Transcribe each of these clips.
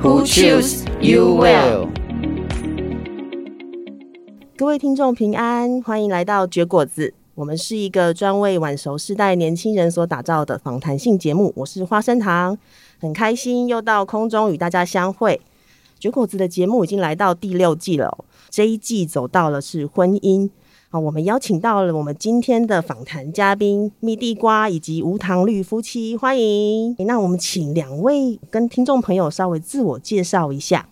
Who choose you well？各位听众平安，欢迎来到绝果子。我们是一个专为晚熟世代年轻人所打造的访谈性节目。我是花生糖，很开心又到空中与大家相会。绝果子的节目已经来到第六季了，这一季走到了是婚姻。好，我们邀请到了我们今天的访谈嘉宾蜜地瓜以及无糖绿夫妻，欢迎。那我们请两位跟听众朋友稍微自我介绍一下。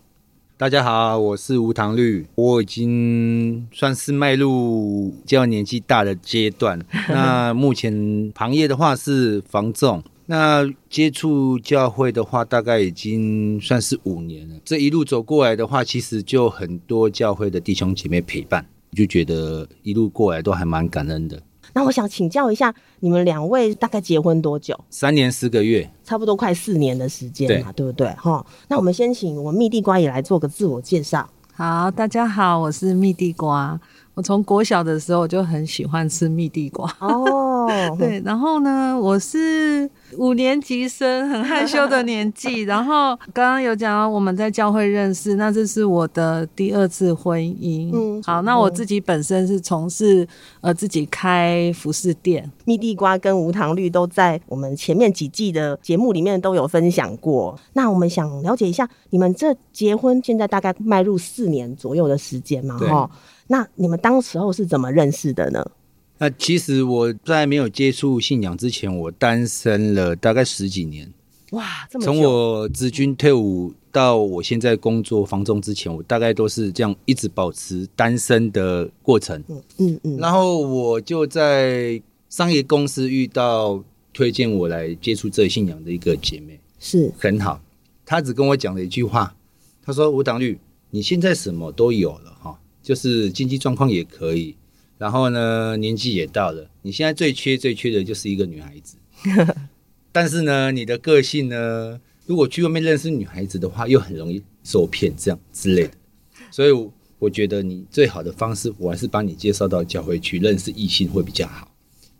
大家好，我是无糖绿，我已经算是迈入较年纪大的阶段。那目前行业的话是房仲，那接触教会的话大概已经算是五年了。这一路走过来的话，其实就很多教会的弟兄姐妹陪伴。就觉得一路过来都还蛮感恩的。那我想请教一下，你们两位大概结婚多久？三年四个月，差不多快四年的时间嘛，对，对不对？哈，那我们先请我们蜜地瓜也来做个自我介绍。好，大家好，我是蜜地瓜。我从国小的时候就很喜欢吃蜜地瓜哦，对，然后呢，我是五年级生，很害羞的年纪。然后刚刚有讲我们在教会认识，那这是我的第二次婚姻。嗯，好，那我自己本身是从事呃自己开服饰店。蜜地瓜跟无糖绿都在我们前面几季的节目里面都有分享过。那我们想了解一下，你们这结婚现在大概迈入四年左右的时间嘛？哈。那你们当时候是怎么认识的呢？那其实我在没有接触信仰之前，我单身了大概十几年。哇，这么！从我职军退伍到我现在工作房中之前，我大概都是这样一直保持单身的过程。嗯嗯嗯。然后我就在商业公司遇到推荐我来接触这信仰的一个姐妹，是很好。她只跟我讲了一句话，她说：“吴党绿，你现在什么都有了哈。”就是经济状况也可以，然后呢，年纪也到了。你现在最缺最缺的就是一个女孩子，但是呢，你的个性呢，如果去外面认识女孩子的话，又很容易受骗，这样之类的。所以我觉得你最好的方式，我还是帮你介绍到教会去认识异性会比较好。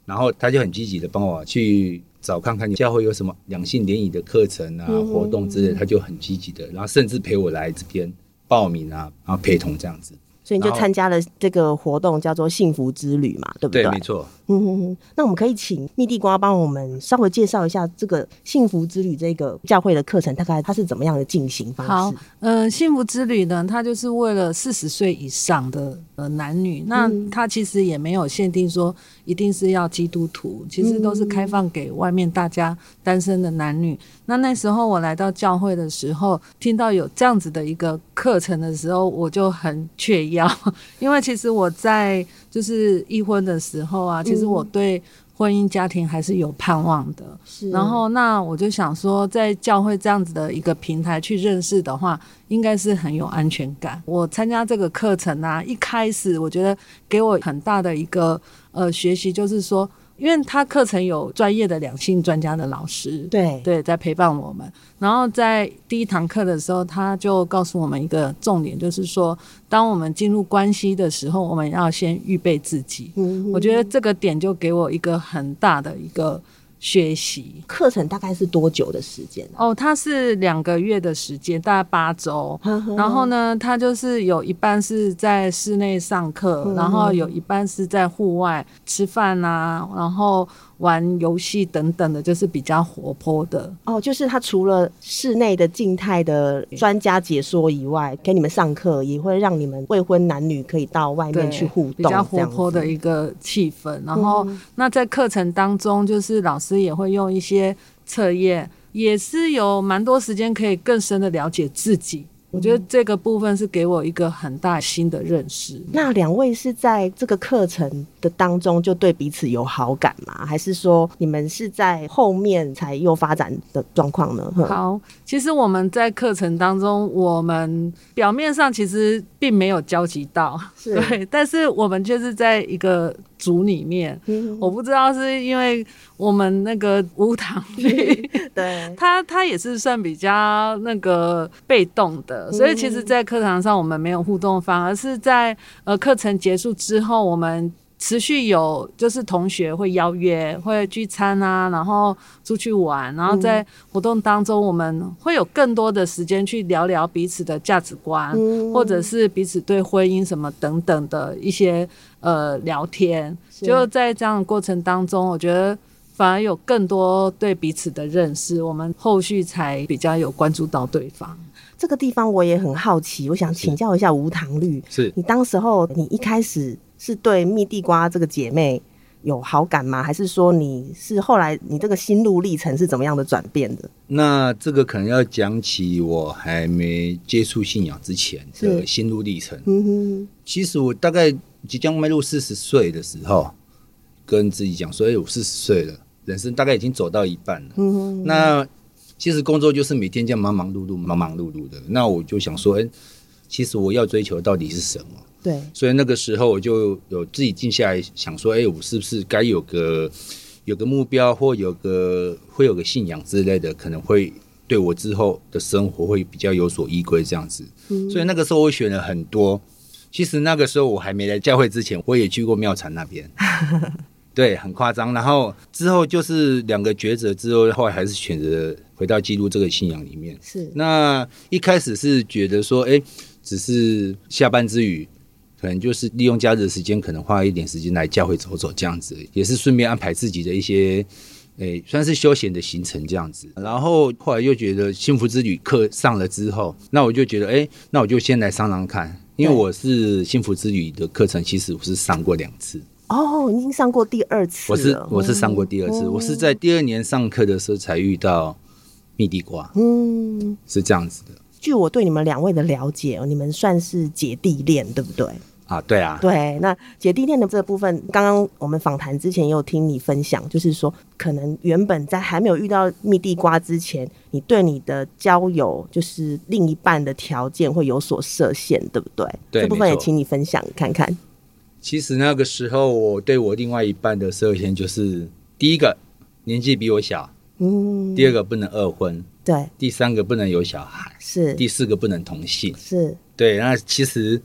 然后他就很积极的帮我去找看看你教会有什么两性联谊的课程啊、活动之类，他就很积极的，然后甚至陪我来这边报名啊，然后陪同这样子。所以你就参加了这个活动，叫做幸福之旅嘛，对不对？对，没错。嗯哼哼，那我们可以请蜜地瓜帮我们稍微介绍一下这个幸福之旅这个教会的课程，大概它是怎么样的进行方式？好，呃，幸福之旅呢，它就是为了四十岁以上的呃男女，那它其实也没有限定说一定是要基督徒，其实都是开放给外面大家单身的男女。那那时候我来到教会的时候，听到有这样子的一个课程的时候，我就很雀跃，因为其实我在就是一婚的时候啊，其实我对婚姻家庭还是有盼望的。是，然后那我就想说，在教会这样子的一个平台去认识的话，应该是很有安全感。我参加这个课程啊，一开始我觉得给我很大的一个呃学习，就是说。因为他课程有专业的两性专家的老师，对对，在陪伴我们。然后在第一堂课的时候，他就告诉我们一个重点，就是说，当我们进入关系的时候，我们要先预备自己。嗯，我觉得这个点就给我一个很大的一个。学习课程大概是多久的时间？哦，它是两个月的时间，大概八周。然后呢，它就是有一半是在室内上课，然后有一半是在户外吃饭啊，然后玩游戏等等的，就是比较活泼的。哦，就是它除了室内的静态的专家解说以外，给你们上课也会让你们未婚男女可以到外面去互动，比较活泼的一个气氛。然后，那在课程当中，就是老师。也会用一些测验，也是有蛮多时间可以更深的了解自己。我觉得这个部分是给我一个很大新的认识。那两位是在这个课程的当中就对彼此有好感吗？还是说你们是在后面才又发展的状况呢？好，其实我们在课程当中，我们表面上其实并没有交集到，对，但是我们就是在一个组里面，嗯、我不知道是因为我们那个无糖 绿，对，他他也是算比较那个被动的，所以其实，在课堂上我们没有互动，反而是在呃课程结束之后，我们。持续有就是同学会邀约，会聚餐啊，然后出去玩，然后在活动当中，我们会有更多的时间去聊聊彼此的价值观，嗯、或者是彼此对婚姻什么等等的一些呃聊天。就在这样的过程当中，我觉得反而有更多对彼此的认识，我们后续才比较有关注到对方。这个地方我也很好奇，我想请教一下无糖绿，是你当时候你一开始。是对蜜地瓜这个姐妹有好感吗？还是说你是后来你这个心路历程是怎么样的转变的？那这个可能要讲起我还没接触信仰之前的心路历程。嗯哼，其实我大概即将迈入四十岁的时候，跟自己讲说：“哎，我四十岁了，人生大概已经走到一半了。”嗯哼，那其实工作就是每天这样忙忙碌碌、忙忙碌碌的。那我就想说：“哎，其实我要追求到底是什么？”对，所以那个时候我就有自己静下来想说，哎，我是不是该有个有个目标，或有个会有个信仰之类的，可能会对我之后的生活会比较有所依归这样子。嗯。所以那个时候我选了很多。其实那个时候我还没来教会之前，我也去过庙埕那边，对，很夸张。然后之后就是两个抉择之后，后来还是选择回到基督这个信仰里面。是。那一开始是觉得说，哎，只是下班之余。可能就是利用假日的时间，可能花一点时间来教会走走，这样子也是顺便安排自己的一些，诶、欸，算是休闲的行程这样子。然后后来又觉得幸福之旅课上了之后，那我就觉得，哎、欸，那我就先来上上看，因为我是幸福之旅的课程，其实我是上过两次。哦，已经上过第二次。我是我是上过第二次，嗯、我是在第二年上课的时候才遇到蜜地瓜，嗯，是这样子的。据我对你们两位的了解，你们算是姐弟恋，对不对？啊，对啊，对。那姐弟恋的这部分，刚刚我们访谈之前也有听你分享，就是说，可能原本在还没有遇到蜜地瓜之前，你对你的交友，就是另一半的条件会有所设限，对不对？对，这部分也请你分享看看。其实那个时候，我对我另外一半的设限就是：第一个，年纪比我小；嗯，第二个，不能二婚。对，第三个不能有小孩，是第四个不能同性，是对。那其实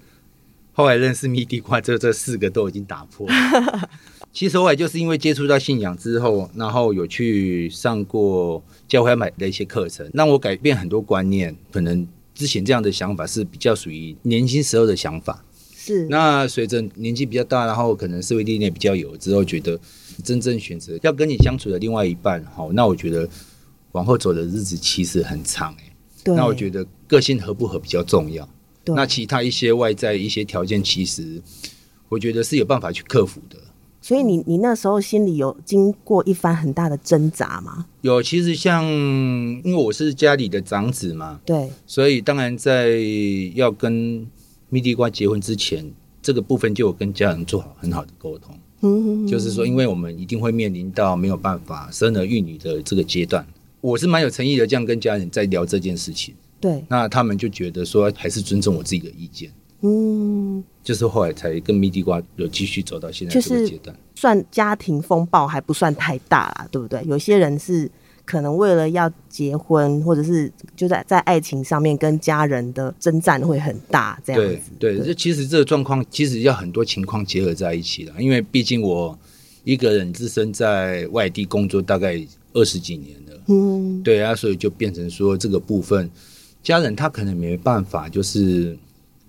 后来认识蜜地瓜，这这四个都已经打破了。其实后来就是因为接触到信仰之后，然后有去上过教会买的一些课程，让我改变很多观念。可能之前这样的想法是比较属于年轻时候的想法，是。那随着年纪比较大，然后可能社会历练比较有之后，觉得真正选择要跟你相处的另外一半，好，那我觉得。往后走的日子其实很长哎，那我觉得个性合不合比较重要。那其他一些外在一些条件，其实我觉得是有办法去克服的。所以你你那时候心里有经过一番很大的挣扎吗？有，其实像因为我是家里的长子嘛，对，所以当然在要跟蜜地瓜结婚之前，这个部分就有跟家人做好很好的沟通。嗯，就是说，因为我们一定会面临到没有办法生儿育女的这个阶段。我是蛮有诚意的，这样跟家人在聊这件事情。对，那他们就觉得说还是尊重我自己的意见。嗯，就是后来才跟蜜地瓜有继续走到现在这个阶段，算家庭风暴还不算太大啦，对不对？有些人是可能为了要结婚，或者是就在在爱情上面跟家人的征战会很大，这样子。对，这其实这个状况其实要很多情况结合在一起了，因为毕竟我一个人自身在外地工作大概二十几年。嗯，对啊，所以就变成说这个部分，家人他可能没办法，就是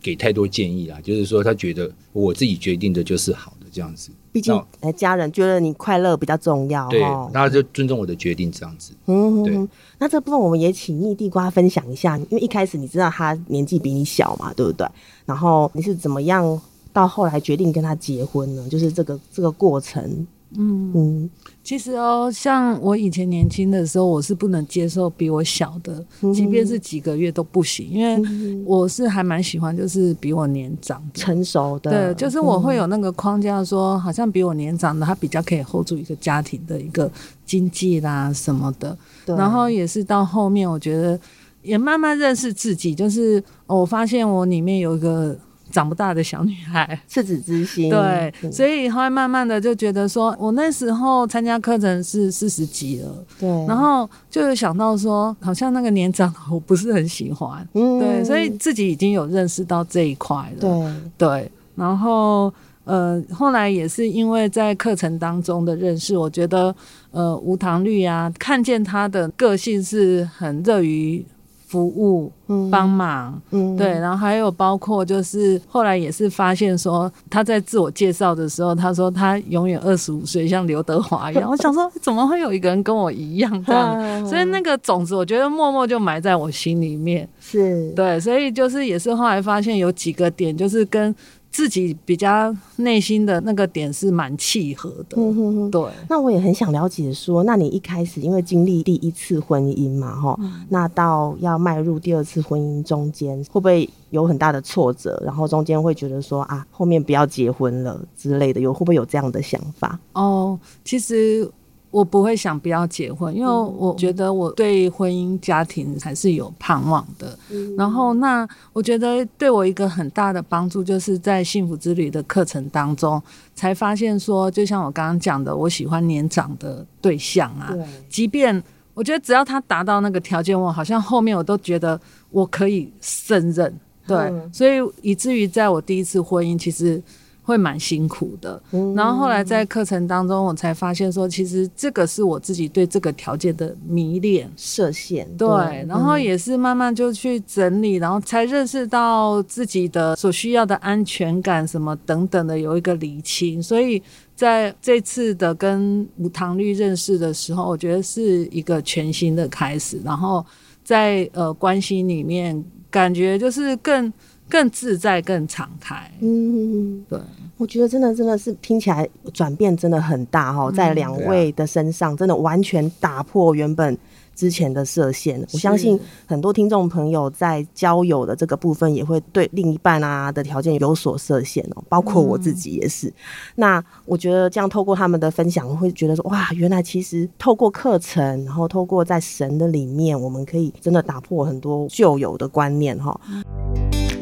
给太多建议啊，就是说他觉得我自己决定的就是好的这样子。毕竟，哎，家人觉得你快乐比较重要，对，他就尊重我的决定这样子。嗯，对。那这部分我们也请蜜地瓜分享一下，因为一开始你知道他年纪比你小嘛，对不对？然后你是怎么样到后来决定跟他结婚呢？就是这个这个过程。嗯。嗯，其实哦，像我以前年轻的时候，我是不能接受比我小的，嗯、即便是几个月都不行，因为我是还蛮喜欢就是比我年长成熟的，对，就是我会有那个框架说，好像比我年长的他比较可以 hold 住一个家庭的一个经济啦什么的，然后也是到后面，我觉得也慢慢认识自己，就是我发现我里面有一个。长不大的小女孩，赤子之心。对，所以后来慢慢的就觉得说，我那时候参加课程是四十几了，对，然后就有想到说，好像那个年长的我不是很喜欢，嗯，对，所以自己已经有认识到这一块了，对。对，然后呃，后来也是因为在课程当中的认识，我觉得呃，无糖绿啊，看见他的个性是很热于。服务，嗯，帮忙，嗯，对，然后还有包括就是后来也是发现说他在自我介绍的时候，他说他永远二十五岁，像刘德华一样。我想说怎么会有一个人跟我一样 这样？所以那个种子，我觉得默默就埋在我心里面。是对，所以就是也是后来发现有几个点，就是跟。自己比较内心的那个点是蛮契合的，嗯哼哼，对。那我也很想了解说，那你一开始因为经历第一次婚姻嘛，哈、嗯，那到要迈入第二次婚姻中间，会不会有很大的挫折？然后中间会觉得说啊，后面不要结婚了之类的，有会不会有这样的想法？哦，其实。我不会想不要结婚，因为我觉得我对婚姻家庭还是有盼望的。嗯、然后，那我觉得对我一个很大的帮助，就是在幸福之旅的课程当中，才发现说，就像我刚刚讲的，我喜欢年长的对象啊。对。即便我觉得只要他达到那个条件，我好像后面我都觉得我可以胜任。对。嗯、所以以至于在我第一次婚姻，其实。会蛮辛苦的，然后后来在课程当中，我才发现说，其实这个是我自己对这个条件的迷恋设限。对，然后也是慢慢就去整理，然后才认识到自己的所需要的安全感什么等等的有一个厘清。所以在这次的跟无糖绿认识的时候，我觉得是一个全新的开始。然后在呃关系里面，感觉就是更。更自在，更敞开。嗯，对，我觉得真的真的是听起来转变真的很大哈，在两位的身上，真的完全打破原本之前的设限。我相信很多听众朋友在交友的这个部分，也会对另一半啊的条件有所设限哦，包括我自己也是。那我觉得这样透过他们的分享，我会觉得说哇，原来其实透过课程，然后透过在神的里面，我们可以真的打破很多旧有的观念哈。那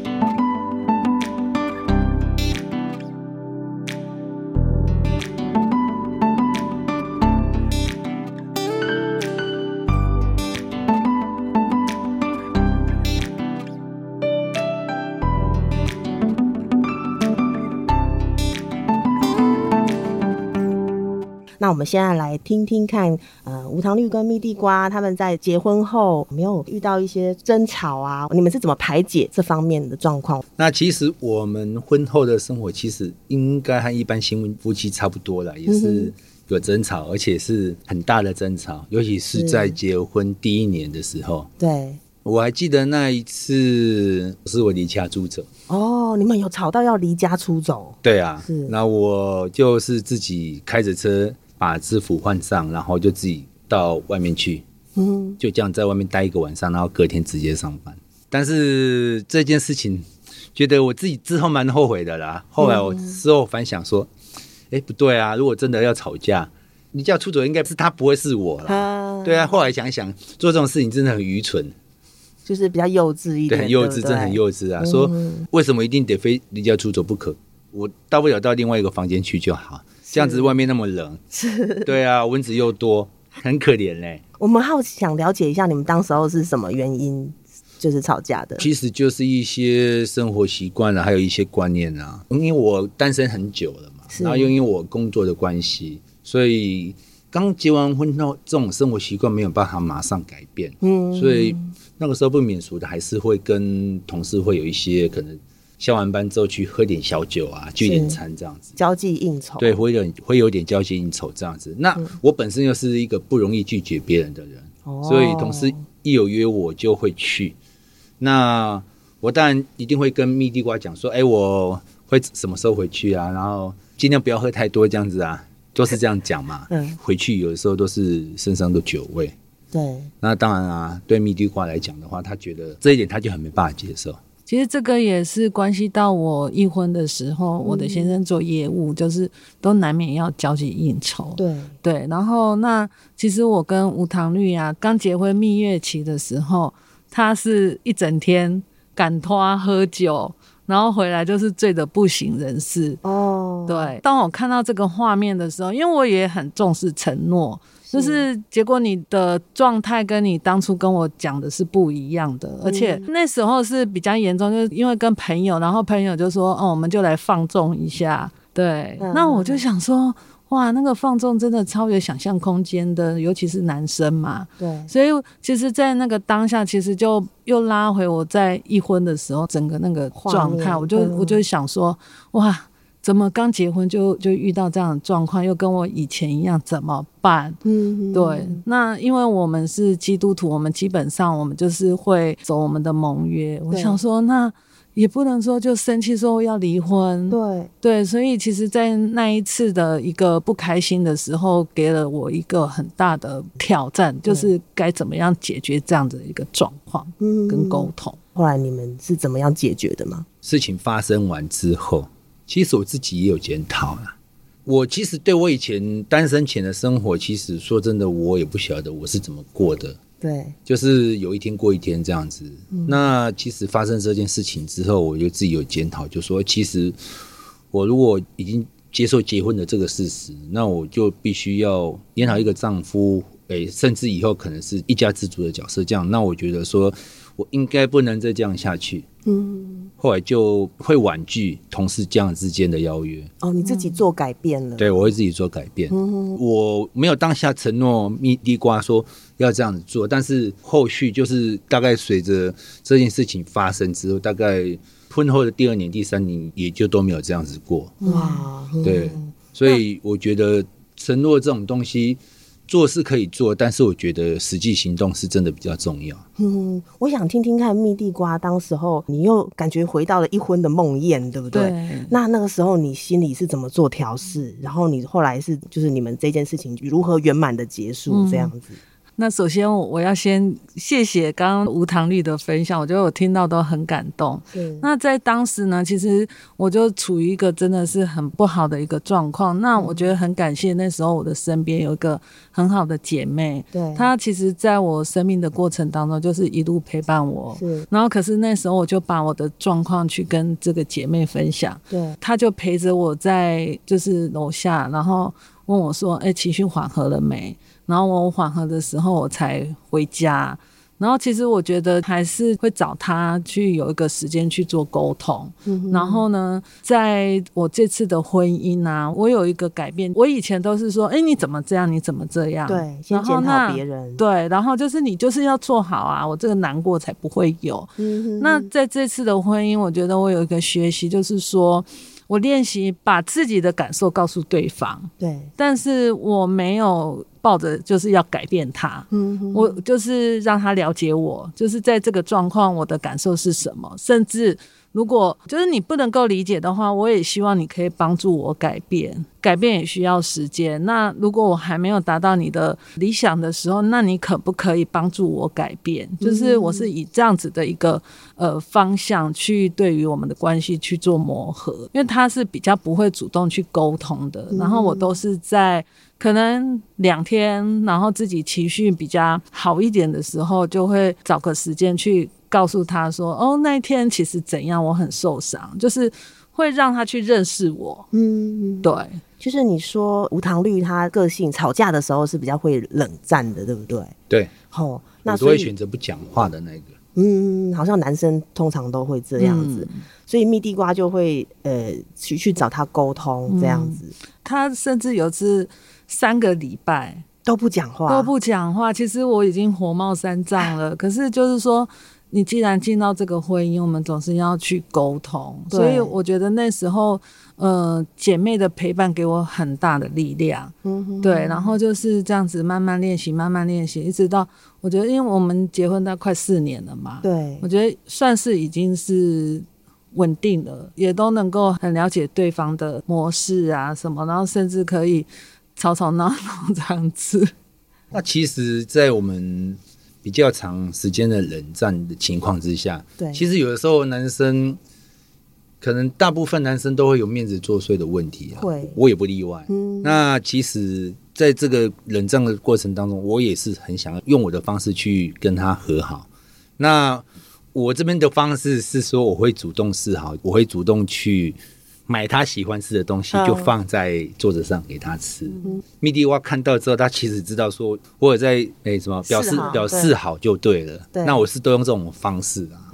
我们现在来听听看，呃，无糖绿跟蜜地瓜他们在结婚后有没有遇到一些争吵啊？你们是怎么排解这方面的状况？那其实我们婚后的生活其实应该和一般新婚夫妻差不多了，也是有争吵，而且是很大的争吵，尤其是在结婚第一年的时候。对，我还记得那一次是我离家出走。哦，你们有吵到要离家出走？对啊，是。那我就是自己开着车。把制服换上，然后就自己到外面去，嗯，就这样在外面待一个晚上，然后隔天直接上班。但是这件事情，觉得我自己之后蛮后悔的啦。后来我事后反想说，哎、嗯，不对啊，如果真的要吵架，你叫出走，应该是他，不会是我了。啊对啊，后来想想，做这种事情真的很愚蠢，就是比较幼稚一点，对，很幼稚，对对真的很幼稚啊。嗯、说为什么一定得非离家出走不可？我大不了到另外一个房间去就好。这样子外面那么冷，是，对啊，蚊子又多，很可怜嘞。我们好想了解一下，你们当时候是什么原因，就是吵架的？其实就是一些生活习惯啊，还有一些观念啊。因为我单身很久了嘛，然后又因为我工作的关系，所以刚结完婚后，这种生活习惯没有办法马上改变。嗯，所以那个时候不免俗的，还是会跟同事会有一些可能。下完班之后去喝点小酒啊，聚点餐这样子，交际应酬。对，会有会有点交际应酬这样子。那我本身又是一个不容易拒绝别人的人，嗯、所以同事一有约我就会去。那我当然一定会跟蜜地瓜讲说，哎，我会什么时候回去啊？然后尽量不要喝太多这样子啊。都是这样讲嘛。嗯，回去有的时候都是身上的酒味。对，那当然啊，对蜜地瓜来讲的话，他觉得这一点他就很没办法接受。其实这个也是关系到我一婚的时候，嗯、我的先生做业务，就是都难免要交际应酬。对对，然后那其实我跟无糖绿啊，刚结婚蜜月期的时候，他是一整天赶拖喝酒，然后回来就是醉得不省人事。哦，对，当我看到这个画面的时候，因为我也很重视承诺。就是结果，你的状态跟你当初跟我讲的是不一样的，而且那时候是比较严重，就是因为跟朋友，然后朋友就说：“哦，我们就来放纵一下。”对，那我就想说，哇，那个放纵真的超越想象空间的，尤其是男生嘛。对，所以其实，在那个当下，其实就又拉回我在一婚的时候整个那个状态，我就我就想说，哇。怎么刚结婚就就遇到这样的状况，又跟我以前一样，怎么办？嗯，对。那因为我们是基督徒，我们基本上我们就是会走我们的盟约。我想说，那也不能说就生气说要离婚。对对，所以其实，在那一次的一个不开心的时候，给了我一个很大的挑战，就是该怎么样解决这样的一个状况，嗯，跟沟通。后来你们是怎么样解决的吗？事情发生完之后。其实我自己也有检讨了。我其实对我以前单身前的生活，其实说真的，我也不晓得我是怎么过的。对，就是有一天过一天这样子。嗯。那其实发生这件事情之后，我就自己有检讨，就说其实我如果已经接受结婚的这个事实，那我就必须要演好一个丈夫，诶，甚至以后可能是一家之主的角色。这样，那我觉得说我应该不能再这样下去。嗯，后来就会婉拒同事这样之间的邀约。哦，你自己做改变了？对，我会自己做改变。嗯，我没有当下承诺蜜地瓜说要这样子做，但是后续就是大概随着这件事情发生之后，大概婚后的第二年、第三年也就都没有这样子过。哇，对，所以我觉得承诺这种东西。做是可以做，但是我觉得实际行动是真的比较重要。嗯，我想听听看蜜地瓜，当时候你又感觉回到了一婚的梦魇，对不对？对。那那个时候你心里是怎么做调试？然后你后来是就是你们这件事情如何圆满的结束这样子？嗯那首先我要先谢谢刚刚无糖绿的分享，我觉得我听到都很感动。对。那在当时呢，其实我就处于一个真的是很不好的一个状况。那我觉得很感谢那时候我的身边有一个很好的姐妹，对，她其实在我生命的过程当中就是一路陪伴我。是。然后可是那时候我就把我的状况去跟这个姐妹分享，对，她就陪着我在就是楼下，然后问我说：“哎，情绪缓和了没？”然后我缓和的时候，我才回家。然后其实我觉得还是会找他去有一个时间去做沟通。嗯、然后呢，在我这次的婚姻啊，我有一个改变。我以前都是说，哎，你怎么这样？你怎么这样？对，先检讨别人。对，然后就是你就是要做好啊，我这个难过才不会有。嗯、那在这次的婚姻，我觉得我有一个学习，就是说。我练习把自己的感受告诉对方，对，但是我没有抱着就是要改变他，嗯哼，我就是让他了解我，就是在这个状况，我的感受是什么，甚至。如果就是你不能够理解的话，我也希望你可以帮助我改变。改变也需要时间。那如果我还没有达到你的理想的时候，那你可不可以帮助我改变？就是我是以这样子的一个呃方向去对于我们的关系去做磨合，因为他是比较不会主动去沟通的。然后我都是在可能两天，然后自己情绪比较好一点的时候，就会找个时间去。告诉他说：“哦，那一天其实怎样，我很受伤，就是会让他去认识我。”嗯，对，就是你说无糖绿他个性吵架的时候是比较会冷战的，对不对？对，哦，那所以会选择不讲话的那个。嗯，好像男生通常都会这样子，嗯、所以蜜地瓜就会呃去去找他沟通这样子。嗯、他甚至有次三个礼拜。都不讲话，都不讲话。其实我已经火冒三丈了，可是就是说。你既然进到这个婚姻，我们总是要去沟通，所以我觉得那时候，呃，姐妹的陪伴给我很大的力量，嗯哼，对，然后就是这样子慢慢练习，慢慢练习，一直到我觉得，因为我们结婚到快四年了嘛，对，我觉得算是已经是稳定了，也都能够很了解对方的模式啊什么，然后甚至可以。吵吵闹闹这样子。那其实，在我们比较长时间的冷战的情况之下，对，其实有的时候男生可能大部分男生都会有面子作祟的问题啊，会，我也不例外。嗯，那其实在这个冷战的过程当中，我也是很想要用我的方式去跟他和好。那我这边的方式是说，我会主动示好，我会主动去。买他喜欢吃的东西，就放在桌子上给他吃。蜜蒂蛙看到之后，他其实知道说，我有在诶、欸、什么表示表示好就对了。对，那我是都用这种方式啊。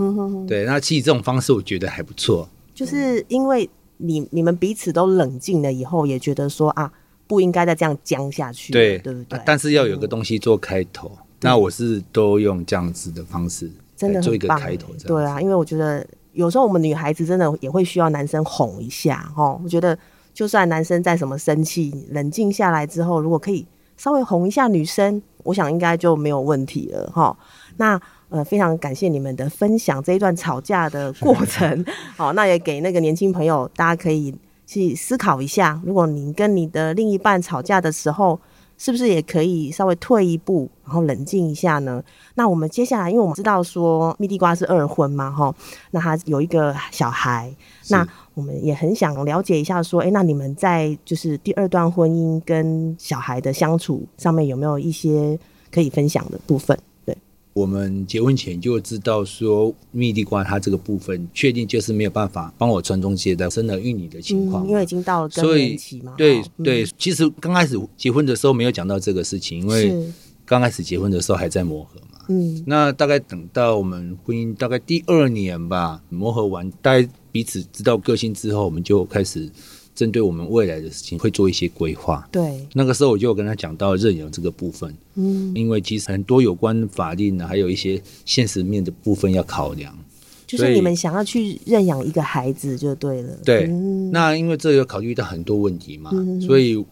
对，那其实这种方式我觉得还不错。就是因为你你们彼此都冷静了以后，也觉得说啊，不应该再这样僵下去，对对不对？但是要有个东西做开头，那我是都用这样子的方式，真的做一个开头。对啊，因为我觉得。有时候我们女孩子真的也会需要男生哄一下哦。我觉得就算男生再什么生气，冷静下来之后，如果可以稍微哄一下女生，我想应该就没有问题了哈。那呃，非常感谢你们的分享，这一段吵架的过程。好，那也给那个年轻朋友，大家可以去思考一下，如果你跟你的另一半吵架的时候，是不是也可以稍微退一步，然后冷静一下呢？那我们接下来，因为我们知道说蜜地瓜是二婚嘛，哈，那他有一个小孩，那我们也很想了解一下，说，哎、欸，那你们在就是第二段婚姻跟小孩的相处上面有没有一些可以分享的部分？我们结婚前就知道说，蜜地瓜它这个部分确定就是没有办法帮我传宗接代、生儿育女的情况、嗯，因为已经到了更年期嘛。对对、嗯，其实刚开始结婚的时候没有讲到这个事情，因为刚开始结婚的时候还在磨合嘛。嗯，那大概等到我们婚姻大概第二年吧，磨合完，大概彼此知道个性之后，我们就开始。针对我们未来的事情会做一些规划。对，那个时候我就跟他讲到认养这个部分。嗯，因为其实很多有关法令呢，还有一些现实面的部分要考量。就是你们想要去认养一个孩子就对了。对，嗯、那因为这个考虑到很多问题嘛、嗯，所以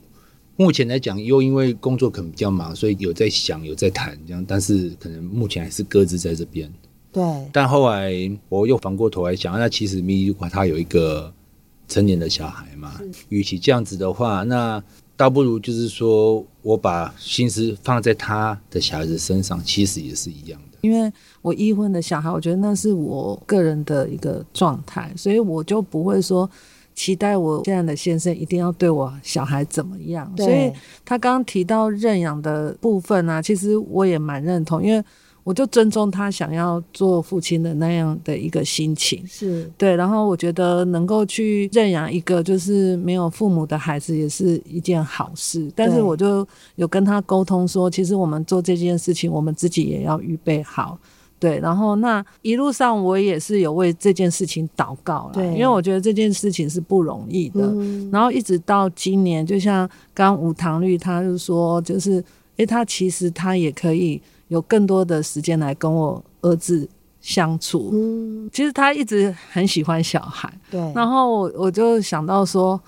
目前来讲，又因为工作可能比较忙，所以有在想，有在谈这样，但是可能目前还是搁置在这边。对，但后来我又反过头来想，那其实蜜蒂瓜他有一个。成年的小孩嘛，与其这样子的话，那倒不如就是说我把心思放在他的小孩子身上，其实也是一样的。因为我已婚的小孩，我觉得那是我个人的一个状态，所以我就不会说期待我现在的先生一定要对我小孩怎么样。所以他刚刚提到认养的部分啊，其实我也蛮认同，因为。我就尊重他想要做父亲的那样的一个心情，是对。然后我觉得能够去认养一个就是没有父母的孩子也是一件好事。但是我就有跟他沟通说，其实我们做这件事情，我们自己也要预备好。对。然后那一路上我也是有为这件事情祷告了，因为我觉得这件事情是不容易的。嗯、然后一直到今年，就像刚无糖绿他就说，就是诶，他其实他也可以。有更多的时间来跟我儿子相处。嗯，其实他一直很喜欢小孩。对。然后我我就想到说，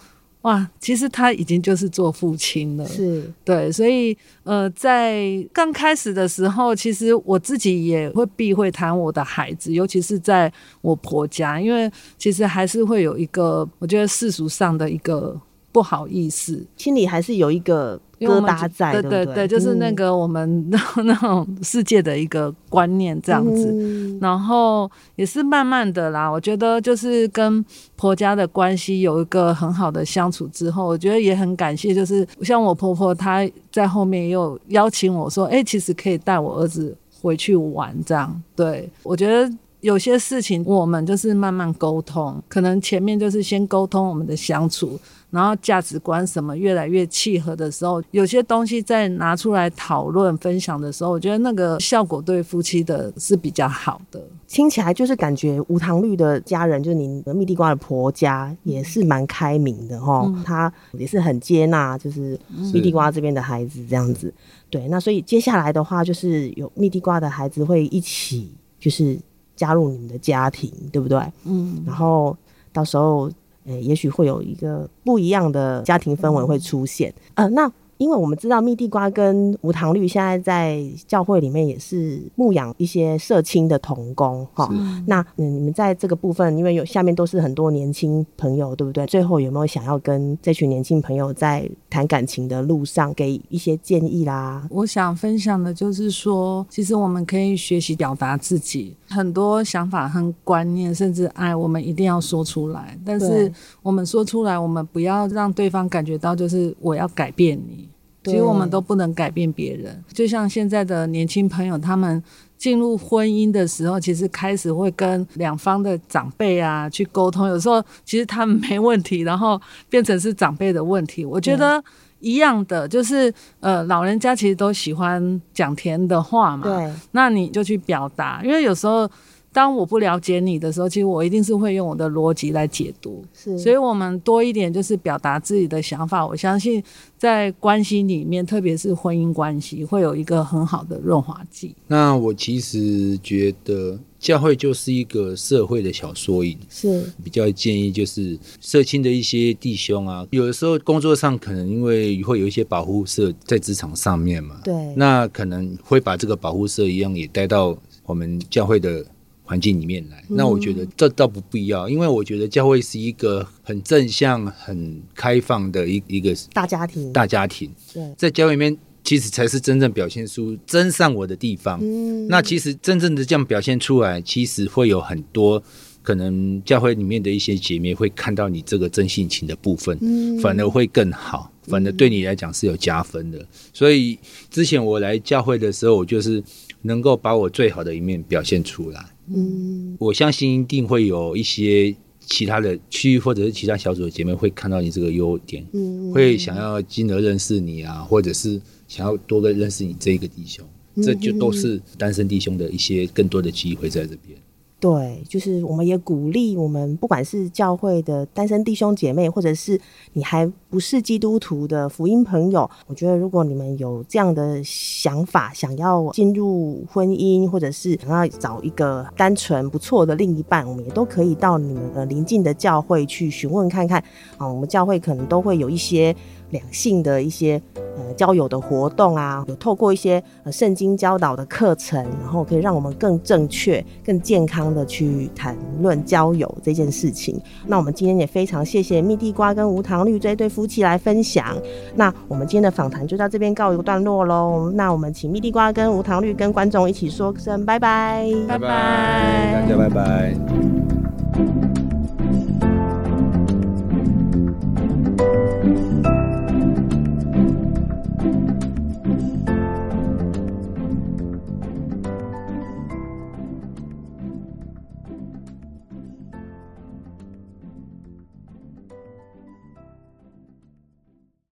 哇，其实他已经就是做父亲了。是。对，所以呃，在刚开始的时候，其实我自己也会避讳谈我的孩子，尤其是在我婆家，因为其实还是会有一个，我觉得世俗上的一个不好意思，心里还是有一个。疙瘩在，对对对，就是那个我们那 那种世界的一个观念这样子，嗯，然后也是慢慢的啦。我觉得就是跟婆家的关系有一个很好的相处之后，我觉得也很感谢，就是像我婆婆她在后面也有邀请我说，哎，其实可以带我儿子回去玩这样。对，我觉得有些事情我们就是慢慢沟通，可能前面就是先沟通我们的相处。然后价值观什么越来越契合的时候，有些东西再拿出来讨论分享的时候，我觉得那个效果对夫妻的是比较好的。听起来就是感觉无糖绿的家人，就是你蜜地瓜的婆家也是蛮开明的哈、嗯，他也是很接纳，就是蜜地瓜这边的孩子这样子。对，那所以接下来的话，就是有蜜地瓜的孩子会一起就是加入你们的家庭，对不对？嗯，然后到时候。诶，也许会有一个不一样的家庭氛围会出现。呃，那因为我们知道蜜地瓜跟无糖绿现在在教会里面也是牧养一些社青的童工哈。那嗯，你们在这个部分，因为有下面都是很多年轻朋友，对不对？最后有没有想要跟这群年轻朋友在谈感情的路上给一些建议啦？我想分享的就是说，其实我们可以学习表达自己很多想法和观念，甚至爱，我们一定要说出来。但是我们说出来，我们不要让对方感觉到就是我要改变你。其实我们都不能改变别人。就像现在的年轻朋友，他们进入婚姻的时候，其实开始会跟两方的长辈啊去沟通。有时候其实他们没问题，然后变成是长辈的问题。我觉得一样的，就是呃，老人家其实都喜欢讲甜的话嘛。对，那你就去表达，因为有时候。当我不了解你的时候，其实我一定是会用我的逻辑来解读。是，所以我们多一点就是表达自己的想法。我相信在关系里面，特别是婚姻关系，会有一个很好的润滑剂。那我其实觉得教会就是一个社会的小缩影。是，比较建议就是社青的一些弟兄啊，有的时候工作上可能因为会有一些保护色在职场上面嘛，对，那可能会把这个保护色一样也带到我们教会的。环境里面来，那我觉得这倒不必要，因为我觉得教会是一个很正向、很开放的一一个大家庭。大家庭，对，在教会里面其实才是真正表现出真善我的地方。嗯，那其实真正的这样表现出来，其实会有很多可能教会里面的一些姐妹会看到你这个真性情的部分，嗯，反而会更好，反而对你来讲是有加分的。所以之前我来教会的时候，我就是能够把我最好的一面表现出来。嗯，我相信一定会有一些其他的区域或者是其他小组的姐妹会看到你这个优点，嗯，会想要进而认识你啊，或者是想要多个认识你这一个弟兄，这就都是单身弟兄的一些更多的机会在这边。对，就是我们也鼓励我们，不管是教会的单身弟兄姐妹，或者是你还不是基督徒的福音朋友，我觉得如果你们有这样的想法，想要进入婚姻，或者是想要找一个单纯不错的另一半，我们也都可以到你们的邻近的教会去询问看看啊。我们教会可能都会有一些。两性的一些呃交友的活动啊，有透过一些呃圣经教导的课程，然后可以让我们更正确、更健康的去谈论交友这件事情。那我们今天也非常谢谢蜜地瓜跟无糖绿这对夫妻来分享。那我们今天的访谈就到这边告一个段落喽。那我们请蜜地瓜跟无糖绿跟观众一起说声拜拜，拜拜，大家拜拜。